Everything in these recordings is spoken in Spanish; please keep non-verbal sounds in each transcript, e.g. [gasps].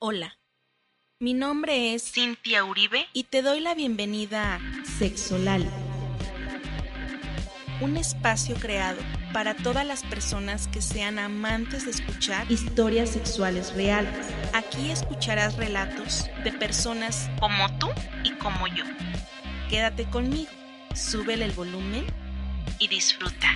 Hola, mi nombre es Cintia Uribe y te doy la bienvenida a Sexolal, un espacio creado para todas las personas que sean amantes de escuchar historias sexuales reales. Aquí escucharás relatos de personas como tú y como yo. Quédate conmigo, súbele el volumen y disfruta.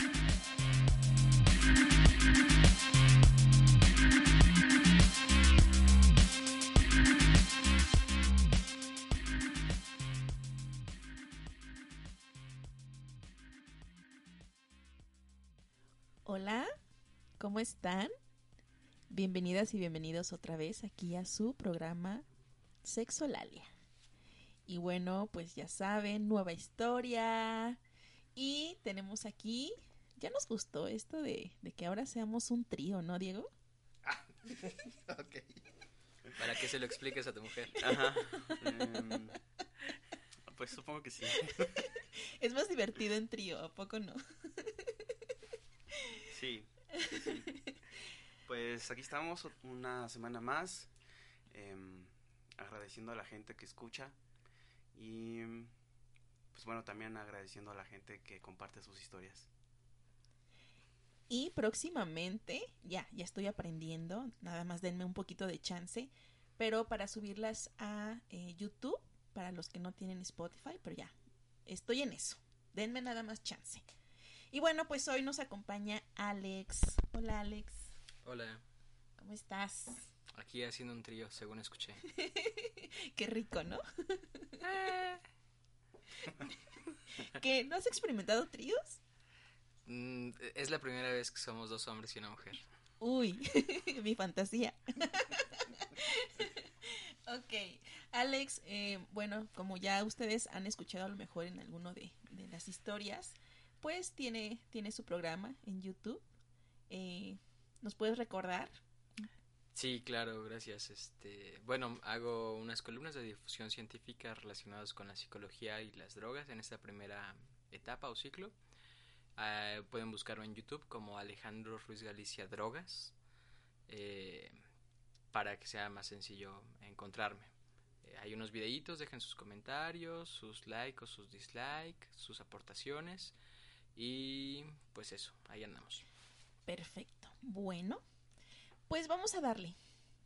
¿Cómo están? Bienvenidas y bienvenidos otra vez aquí a su programa Sexolalia. Y bueno, pues ya saben, nueva historia. Y tenemos aquí, ya nos gustó esto de, de que ahora seamos un trío, ¿no, Diego? [laughs] ok. Para que se lo expliques a tu mujer. Ajá. [laughs] Em, pues supongo que sí. [laughs] Es más divertido en trío, ¿a poco no? Sí, [laughs] Pues aquí estamos una semana más, em, agradeciendo a la gente que escucha y pues bueno, también agradeciendo a la gente que comparte sus historias. Y próximamente, ya, ya estoy aprendiendo, nada más denme un poquito de chance, pero para subirlas a eh, YouTube, para los que no tienen Spotify, pero ya, estoy en eso, denme nada más chance. Y bueno, pues hoy nos acompaña Alex. Hola Alex, Hola, ¿cómo estás? aquí haciendo un trío, según escuché. [laughs] Qué rico, ¿no? [laughs] [laughs] ¿Qué? ¿No has experimentado tríos? Mm, es la primera vez que somos dos hombres y una mujer. Uy, mi fantasía. ok, Alex, eh, bueno, como ya ustedes han escuchado a lo mejor en alguno de, de las historias, pues tiene, tiene su programa en YouTube. Eh, ¿Nos puedes recordar? Sí, claro, gracias. Este, bueno, hago unas columnas de difusión científica relacionadas con la psicología y las drogas en esta primera etapa o ciclo. Ah, pueden buscarlo en YouTube como Alejandro Ruiz Galicia Drogas eh, para que sea más sencillo encontrarme. Eh, hay unos videitos, dejen sus comentarios, sus likes o sus dislikes, sus aportaciones y pues eso, ahí andamos. Perfecto. Bueno, pues vamos a darle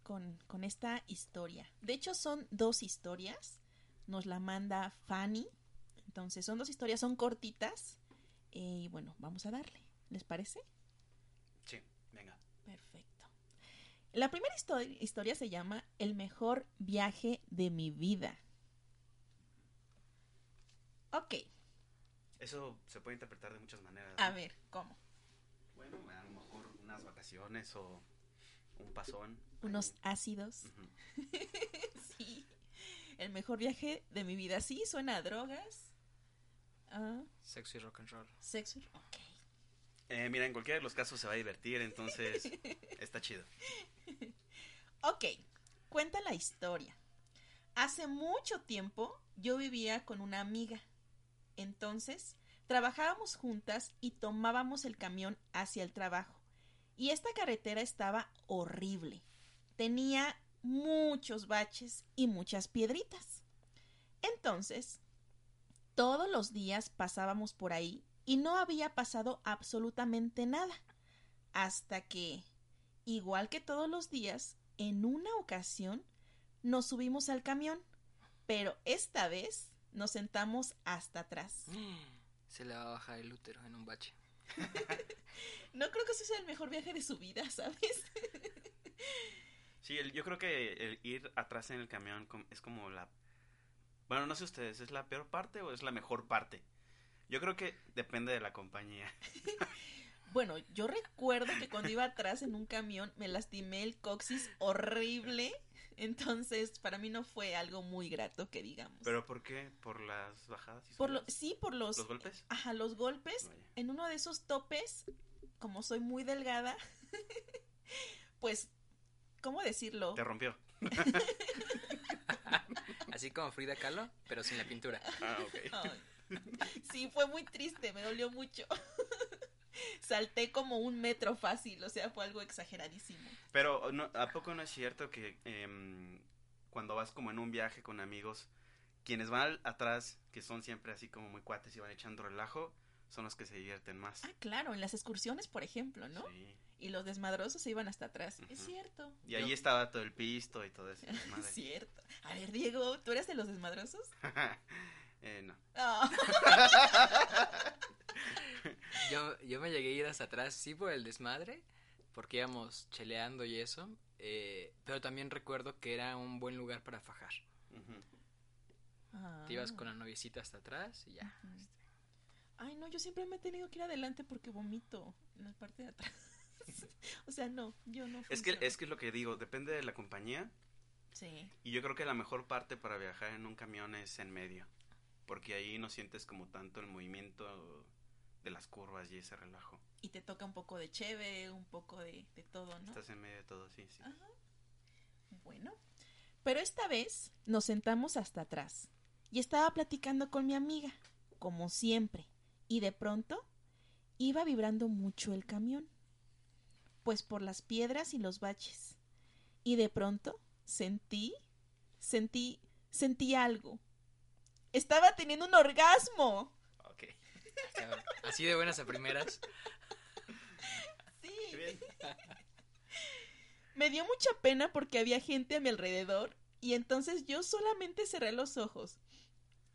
con, con esta historia. De hecho, son dos historias. Nos la manda Fanny. Entonces, son dos historias, son cortitas. Eh, y bueno, vamos a darle. ¿Les parece? Sí, venga. Perfecto. La primera histo- historia se llama El mejor viaje de mi vida. Ok, Eso se puede interpretar de muchas maneras. a ver, ¿cómo? Bueno, a lo mejor unas vacaciones o un pasón. Unos ahí. ácidos. [laughs] Sí. El mejor viaje de mi vida. Sí, suena a drogas. Ah, Sexo y rock and roll. sexo. Ok. Eh, mira, en cualquiera de los casos se va a divertir, entonces [laughs] está chido. Ok, cuenta la historia. Hace mucho tiempo yo vivía con una amiga. Entonces, trabajábamos juntas y tomábamos el camión hacia el trabajo. Y esta carretera estaba horrible. Tenía muchos baches y muchas piedritas. Entonces, todos los días pasábamos por ahí y no había pasado absolutamente nada. Hasta que, igual que todos los días, en una ocasión nos subimos al camión, pero esta vez nos sentamos hasta atrás. [gasps] Se le va a bajar el útero en un bache. [laughs] No creo que ese sea el mejor viaje de su vida, ¿sabes? [laughs] Sí, el- yo creo que el ir atrás en el camión es como la... Bueno, no sé ustedes, ¿es la peor parte o es la mejor parte? Yo creo que depende de la compañía. [laughs] Bueno, yo recuerdo que cuando iba atrás en un camión me lastimé el coxis horrible. Entonces, para mí no fue algo muy grato que digamos. ¿Pero por qué? ¿Por las bajadas? y por lo, sí, por los, ¿Los golpes? Ajá, los golpes. Vaya. En uno de esos topes, como soy muy delgada, [laughs] pues, ¿cómo decirlo? Te rompió. [laughs] Así como Frida Kahlo, pero sin la pintura. Ah, ok. Ay. Sí, fue muy triste, me dolió mucho. [laughs] Salté como un metro fácil, o sea, fue algo exageradísimo. Pero, no, ¿a poco no es cierto que em, cuando vas como en un viaje con amigos, quienes van atrás, que son siempre así como muy cuates y van echando relajo, son los que se divierten más? Ah, claro, en las excursiones, por ejemplo, ¿no? Sí. Y los desmadrosos se iban hasta atrás. Es cierto. Y ahí Yo- estaba todo el pisto y todo eso. [laughs] Es cierto. A ver, Diego, ¿tú eres de los desmadrosos? [laughs] eh, no. Ah. [laughs] Yo, yo me llegué a ir hasta atrás, sí, por el desmadre, porque íbamos cheleando y eso, eh, pero también recuerdo que era un buen lugar para fajar. Te ibas Ah. con la noviecita hasta atrás y ya. Ay, no, yo siempre me he tenido que ir adelante porque vomito en la parte de atrás. [laughs] o sea, no, yo no. Es que es que es lo que digo, depende de la compañía Sí. y yo creo que la mejor parte para viajar en un camión es en medio, porque ahí no sientes como tanto el movimiento de las curvas y ese relajo. Y te toca un poco de cheve, un poco de, de todo, ¿no? Estás en medio de todo, sí, sí. Ajá. Bueno. Pero esta vez nos sentamos hasta atrás y estaba platicando con mi amiga, como siempre, y de pronto iba vibrando mucho el camión, pues por las piedras y los baches. Y de pronto sentí, sentí, sentí algo. Estaba teniendo un orgasmo. Así de buenas a primeras. Sí. Me dio mucha pena porque había gente a mi alrededor y entonces yo solamente cerré los ojos.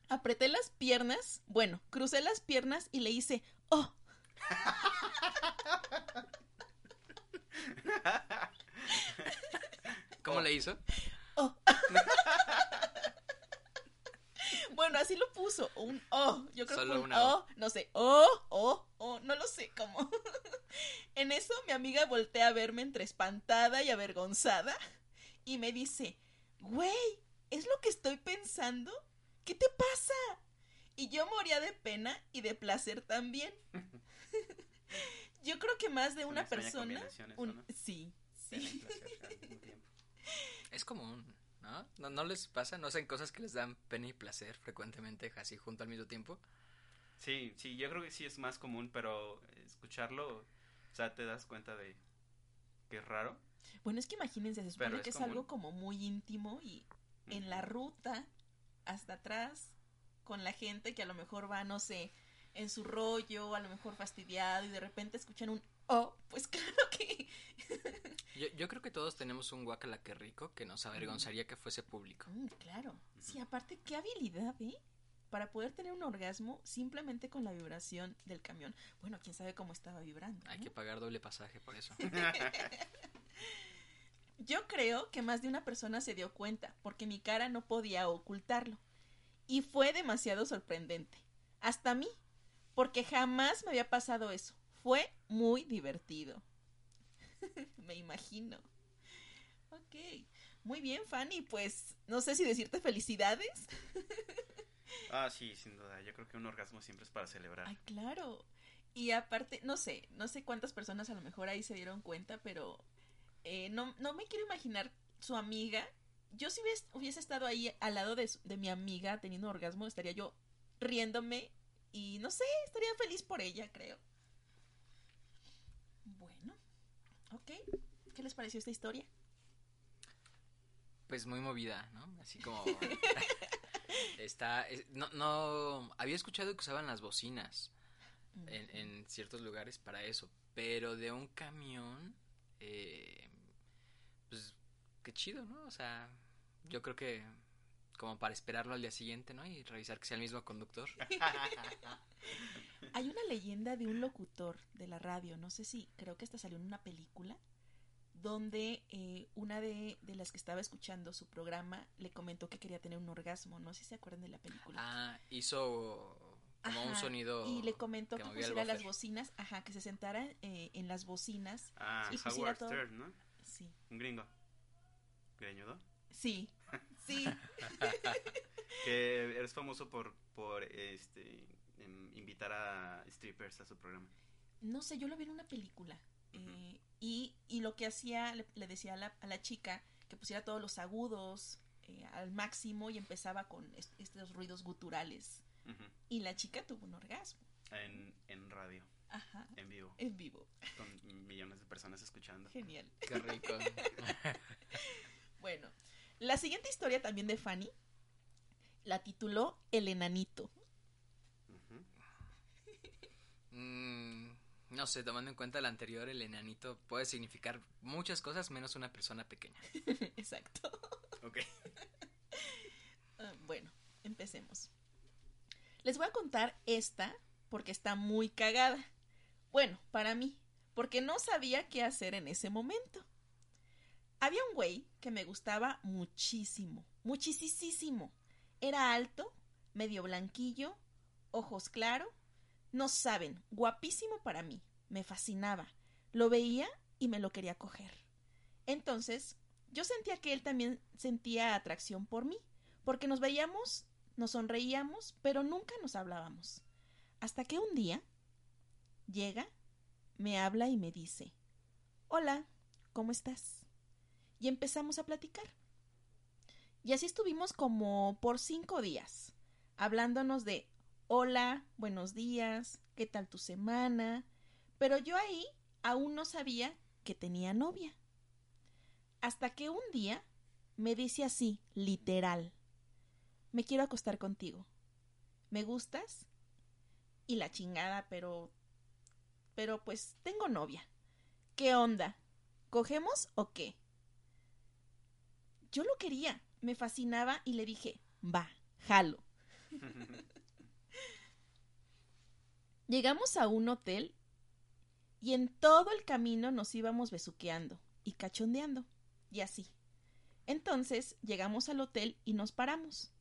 Apreté las piernas, bueno, crucé las piernas y le hice, oh, ¿Cómo Oh. le hizo? oh. [laughs] así lo puso, un oh, yo creo Solo que un oh, no sé, oh, oh, oh, no lo sé cómo. [laughs] en eso mi amiga voltea a verme entre espantada y avergonzada y me dice, güey, ¿es lo que estoy pensando? ¿Qué te pasa? Y yo moría de pena y de placer también. [laughs] yo creo que más de una persona... Sí, sí. placer. [laughs] Es común, ¿no? ¿no? ¿No les pasa? ¿No hacen cosas que les dan pena y placer frecuentemente así junto al mismo tiempo? Sí, sí, yo creo que sí es más común, pero escucharlo, o sea, te das cuenta de que es raro. Bueno, es que imagínense, se supone Pero es que es algo como muy íntimo y en la ruta hasta atrás con la gente que a lo mejor va, no sé, en su rollo, a lo mejor fastidiado y de repente escuchan un oh, pues [laughs] claro que Yo, yo creo que todos tenemos un guacala que rico que nos avergonzaría que fuese público. Mm, claro. Sí, aparte qué habilidad, ¿eh? Para poder tener un orgasmo simplemente con la vibración del camión. Bueno, quién sabe cómo estaba vibrando. Hay ¿no? que pagar doble pasaje por eso. [laughs] Yo creo que más de una persona se dio cuenta, porque mi cara no podía ocultarlo. Y fue demasiado sorprendente. Hasta a mí, porque jamás me había pasado eso. Fue muy divertido. [laughs] me imagino. Ok. Muy bien, Fanny. Pues no sé si decirte felicidades. [laughs] Ah, sí, sin duda. Yo creo que un orgasmo siempre es para celebrar. Ay, claro. Y aparte, no sé, no sé cuántas personas a lo mejor ahí se dieron cuenta, pero eh, no, no me quiero imaginar su amiga. Yo si hubiese, hubiese estado ahí al lado de, de mi amiga teniendo orgasmo, estaría yo riéndome y no sé, estaría feliz por ella, creo. Bueno, ok. ¿Qué les pareció esta historia? Pues muy movida, ¿no? Así como... [laughs] Está... es- no, no... Había escuchado que usaban las bocinas en, en ciertos lugares para eso, pero de un camión... eh, pues qué chido, ¿no? O sea, yo creo que como para esperarlo al día siguiente, ¿no? Y revisar que sea el mismo conductor. Hay una leyenda de un locutor de la radio, no sé si, creo que esta salió en una película, donde eh, una de, de las que estaba escuchando su programa le comentó que quería tener un orgasmo. No sé si se acuerdan de la película. Ah, hizo como un sonido Y le comentó que pusiera las bocinas, ajá, que se sentara eh, en las bocinas. Ah, Y Howard todo. Stern, ¿no? Sí, Un gringo. ¿Greñudo? Sí, sí. [laughs] Que eres famoso por, por este, em, invitar a strippers a su programa. No sé, yo lo vi en una película. Eh, y, y lo que hacía, le, le decía a la, a la chica que pusiera todos los agudos eh, al máximo y empezaba con est- estos ruidos guturales. Y la chica tuvo un orgasmo. en, en radio, Ajá, en vivo, en vivo. con millones de personas escuchando. Genial. Qué rico. [laughs] Bueno, la siguiente historia también de Fanny la tituló El enanito. Mm, no sé, tomando en cuenta el anterior, el enanito puede significar muchas cosas menos una persona pequeña. [laughs] Exacto. Ok. Ah, bueno, empecemos. Les voy a contar esta porque está muy cagada. Bueno, para mí, porque no sabía qué hacer en ese momento. Había un güey que me gustaba muchísimo, muchísimo. Era alto, medio blanquillo, ojos claros. No saben, guapísimo para mí. Me fascinaba. Lo veía y me lo quería coger. Entonces, yo sentía que él también sentía atracción por mí, porque nos veíamos, nos sonreíamos, pero nunca nos hablábamos. Hasta que un día llega, me habla y me dice, Hola, ¿cómo estás? Y empezamos a platicar. Y así estuvimos como por cinco días, hablándonos de Hola, buenos días, ¿qué tal tu semana? Pero yo ahí aún no sabía que tenía novia. Hasta que un día me dice así, literal, me quiero acostar contigo. ¿Me gustas? Y la chingada, pero... Pero pues tengo novia. ¿Qué onda? ¿Cogemos o qué? Yo lo quería, me fascinaba y le dije, va, jalo. [laughs] Llegamos a un hotel y en todo el camino nos íbamos besuqueando y cachondeando, y así. Entonces llegamos al hotel y nos paramos.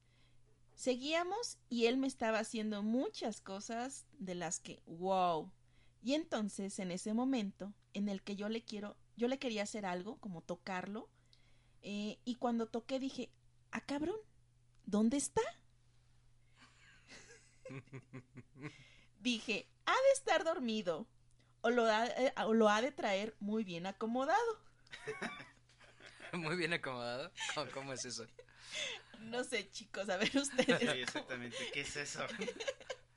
Seguíamos y él me estaba haciendo muchas cosas de las que, wow. Y entonces en ese momento en el que yo le quiero, yo le quería hacer algo, como tocarlo, eh, y cuando toqué dije, ah cabrón, ¿dónde está? [laughs] dije, ha de estar dormido o lo, ha, eh, o lo ha de traer muy bien acomodado. [laughs] Muy bien acomodado. ¿Cómo, cómo es eso? No sé, chicos, a ver ustedes. Sí, cómo- exactamente. ¿Qué es eso? [laughs]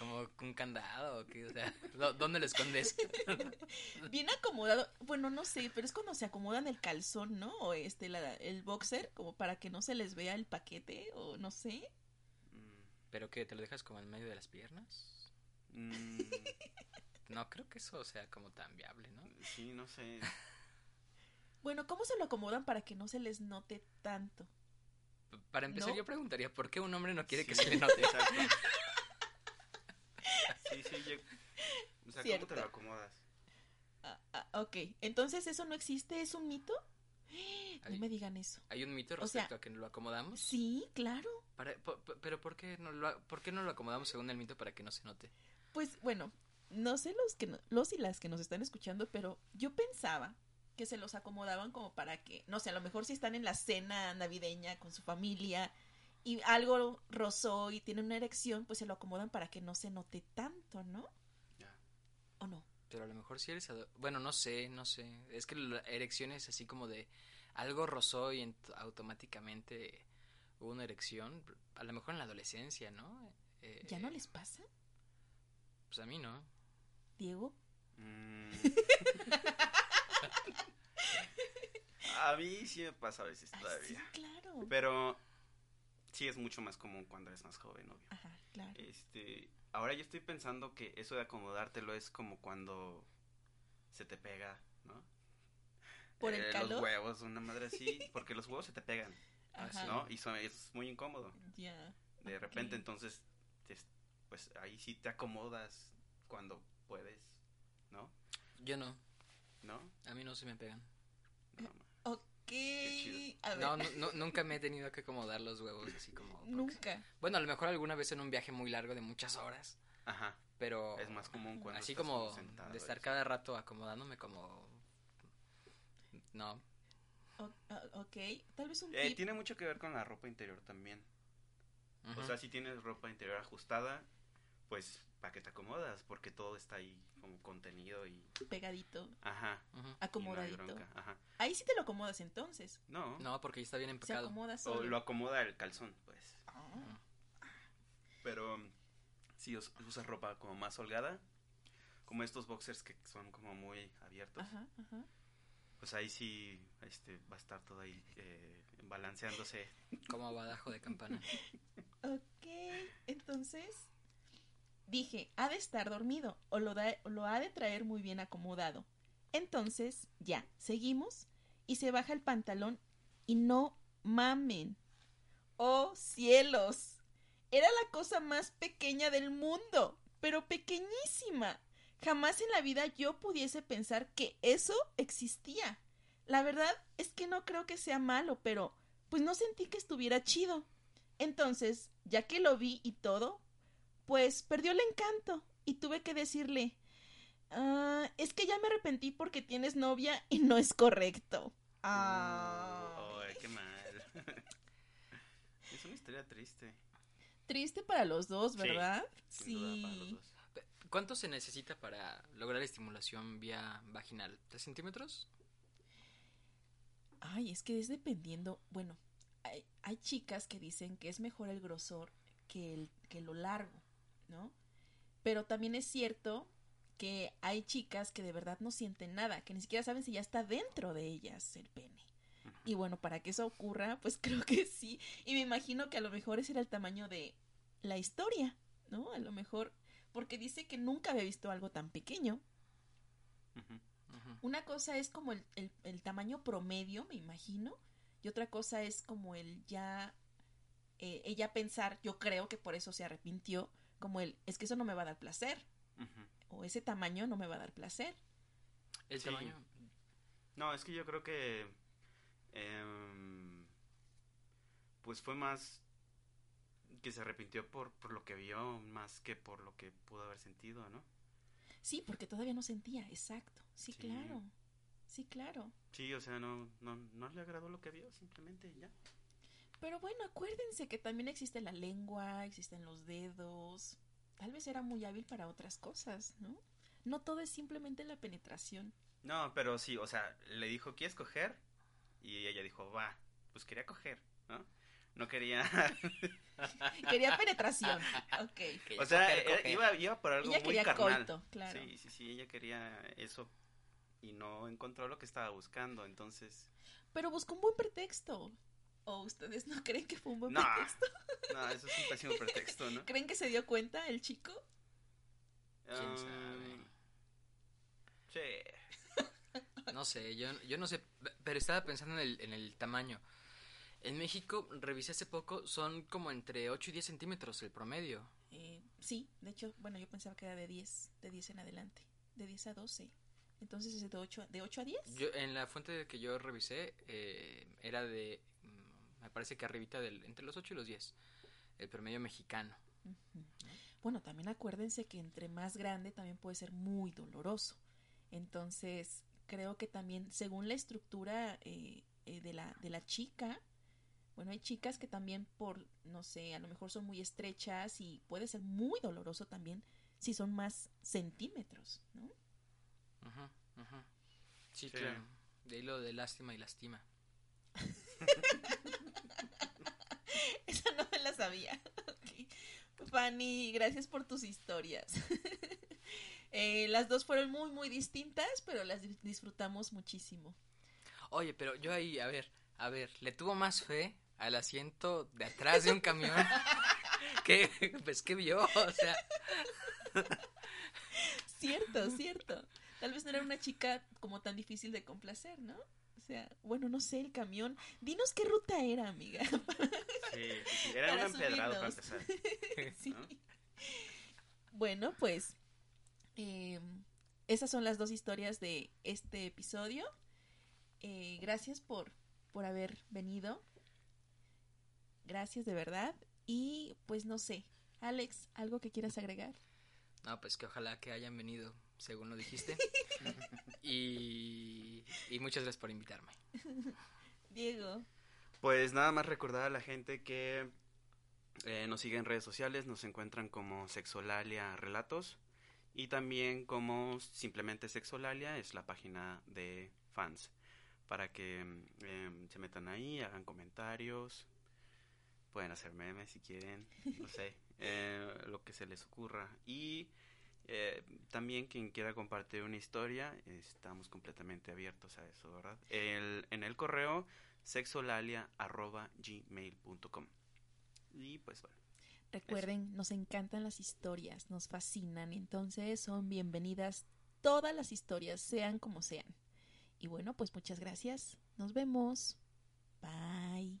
¿Como un candado o qué? O sea, ¿dó- ¿dónde lo escondes? [laughs] Bien acomodado. Bueno, no sé, pero es cuando se acomodan el calzón, ¿no? O este, la- el boxer, como para que no se les vea el paquete, o no sé. Mm, ¿Pero qué? ¿Te lo dejas como en medio de las piernas? mm, [laughs] No creo que eso sea como tan viable, ¿no? sí, no sé. [laughs] Bueno, ¿cómo se lo acomodan para que no se les note tanto? Para empezar, ¿No? yo preguntaría, ¿por qué un hombre no quiere que se le note? Exacto. Sí, sí, yo... O sea, ¿cómo te lo acomodas? Ah, ah, ok, entonces eso no existe, es un mito. [gasps] No me digan eso. ¿Hay un mito O sea, respecto a que lo acomodamos? Sí, claro. Para- pero ¿por qué, no lo, ¿por qué no lo acomodamos según el mito para que no se note? Pues bueno, no sé los que no- los y las que nos están escuchando, pero yo pensaba que se los acomodaban como para que, no sé, a lo mejor si están en la cena navideña con su familia y algo rozó y tienen una erección, pues se lo acomodan para que no se note tanto, ¿no? Ya. ¿O no? Pero a lo mejor si eres... ado- Bueno, no sé, no sé. Es que la erección es así como de... Algo rozó y ent- automáticamente hubo una erección. A lo mejor en la adolescencia, ¿no? Eh, ¿Ya no les pasa, Pues a mí no. Diego? Mm. [laughs] A mí sí me pasa a veces Ay, sí, todavía. claro. Pero sí es mucho más común cuando eres más joven, obvio. Ajá, claro. Este, ahora yo estoy pensando que eso de acomodártelo es como cuando se te pega, ¿no? ¿Por el Eh, calor? Los huevos, una madre así, [laughs] porque los huevos se te pegan, Ajá. ¿no? Y son, es muy incómodo. Ya. De repente, entonces, te- pues ahí sí te acomodas cuando puedes, ¿no? Yo no. ¿No? A mí no se me pegan. No, A ver. No, no, no, nunca me he tenido que acomodar los huevos así como... porque- Nunca. Bueno, a lo mejor alguna vez en un viaje muy largo de muchas horas, Ajá. pero... Es más común cuando Así estás como sentado de estar cada rato acomodándome como... No. O- ok, tal vez un Eh, tip. tiene mucho que ver con la ropa interior también. O sea, si tienes ropa interior ajustada, pues para que te acomodas, porque todo está ahí como contenido y pegadito, ajá. Hay acomodadito. Ajá. Ahí sí te lo acomodas entonces. No. No, porque ya está bien Se empacado. acomoda O lo acomoda el calzón, pues. Pero si us- usas ropa como más holgada, como estos boxers que son como muy abiertos, Ajá, ajá. pues ahí sí este, va a estar todo ahí eh, balanceándose. Como badajo de campana. [laughs] Ok, entonces dije, ha de estar dormido o lo, ha de traer muy bien acomodado. Entonces, ya, seguimos y se baja el pantalón y no mamen. ¡Oh, cielos! Era la cosa más pequeña del mundo, pero pequeñísima. Jamás en la vida yo pudiese pensar que eso existía. La verdad es que no creo que sea malo, pero pues no sentí que estuviera chido. Entonces, ya que lo vi y todo, pues perdió el encanto y tuve que decirle, "Ah, es que ya me arrepentí porque tienes novia y no es correcto. Ah, Ay, qué mal. [laughs] es una historia triste. triste para los dos, Sí, ¿verdad? Sin duda para los dos. Pe- ¿Cuánto se necesita para lograr estimulación vía vaginal? ¿Tres centímetros? Ay, es que es dependiendo. Bueno, hay, hay chicas que dicen que es mejor el grosor que, el, que lo largo, ¿no? Pero también es cierto que hay chicas que de verdad no sienten nada, que ni siquiera saben si ya está dentro de ellas el pene. Y bueno, para que eso ocurra, pues [laughs] creo que sí. Y me imagino que a lo mejor ese era el tamaño de la historia, ¿no? A lo mejor, porque dice que nunca había visto algo tan pequeño. Una cosa es como el, el- el tamaño promedio, me imagino, y otra cosa es como el ya, eh, ella pensar, yo creo que por eso se arrepintió, como el, es que eso no me va a dar placer, o ese tamaño no me va a dar placer. El Sí. tamaño. No, es que yo creo que em, pues fue más que se arrepintió por, por lo que vio más que por lo que pudo haber sentido, ¿no? Sí, porque todavía no sentía, exacto. Sí, Sí. claro. Sí, claro. Sí, o sea, no, no, no le agradó lo que vio, simplemente ya. Pero bueno, acuérdense que también existe la lengua, existen los dedos. Tal vez era muy hábil para otras cosas, ¿no? No todo es simplemente la penetración. No, pero sí, o sea, le dijo, ¿quieres coger? Y ella dijo, va, pues quería coger, ¿no? No quería, [laughs] Quería penetración. Ok. Quería o sea, coger, era- coger. iba, iba por algo Ella muy carnal. coito, claro. Sí, sí, sí, ella quería eso y no encontró lo que estaba buscando, entonces... Pero buscó un buen pretexto. ¿O ustedes no creen que fue un buen No, pretexto? no, eso es un pésimo pretexto, ¿no? [laughs] ¿Creen que se dio cuenta el chico? ¿Quién Um, sabe? Sí. [laughs] No sé, yo, yo no sé, pero estaba pensando en el, en el tamaño. En México, revisé hace poco, son como entre 8 y 10 centímetros el promedio. Eh, sí, de hecho, bueno, yo pensaba que era de 10, de 10 en adelante. De 10 a 12. Entonces es de 8, de 8 a 10. Yo, en la fuente que yo revisé, eh, era de, me parece que arribita del, entre los 8 y los 10, el promedio mexicano. Bueno, también acuérdense que entre más grande también puede ser muy doloroso. Entonces, creo que también, según la estructura eh, eh, de, la, de la chica, bueno, hay chicas que también por, no sé, a lo mejor son muy estrechas y puede ser muy doloroso también si son más centímetros, ¿no? Ujú, ujú. Sí, Sí. claro. De ahí lo de lástima y lastima. [laughs] Esa no me la sabía. [laughs] Fanny, gracias por tus historias. [laughs] Eh, las dos fueron muy, muy distintas, pero las di- disfrutamos muchísimo. Oye, pero yo ahí, a ver, a ver, le tuvo más fe al asiento de atrás de un camión [laughs] que, pues, que vio, o sea, Cierto, cierto. Tal vez no era una chica como tan difícil de complacer, ¿no? O sea, bueno, no sé, el camión. Dinos qué ruta era, amiga. Sí. Era Para un empedrado para empezar. [laughs] Sí. ¿no? Bueno, pues eh, esas son las dos historias de este episodio. Eh, gracias por por haber venido. Gracias de verdad. Y pues no sé, Alex, ¿algo que quieras agregar? No, pues que ojalá que hayan venido, según lo dijiste. [laughs] y, y muchas gracias por invitarme. [laughs] Diego. Pues nada más recordar a la gente que eh, nos sigue en redes sociales, nos encuentran como Sexolalia Relatos y también como simplemente Sexolalia es la página de fans para que em, se metan ahí, hagan comentarios, pueden hacer memes si quieren, no sé, [laughs] eh, lo que se les ocurra. Y eh, también quien quiera compartir una historia, estamos completamente abiertos a eso, ¿verdad? El, en el correo sexolalia.gmail.com. Y pues bueno. Recuerden, nos encantan las historias, nos fascinan, entonces son bienvenidas todas las historias, sean como sean. Y bueno, pues muchas gracias. Nos vemos. Bye.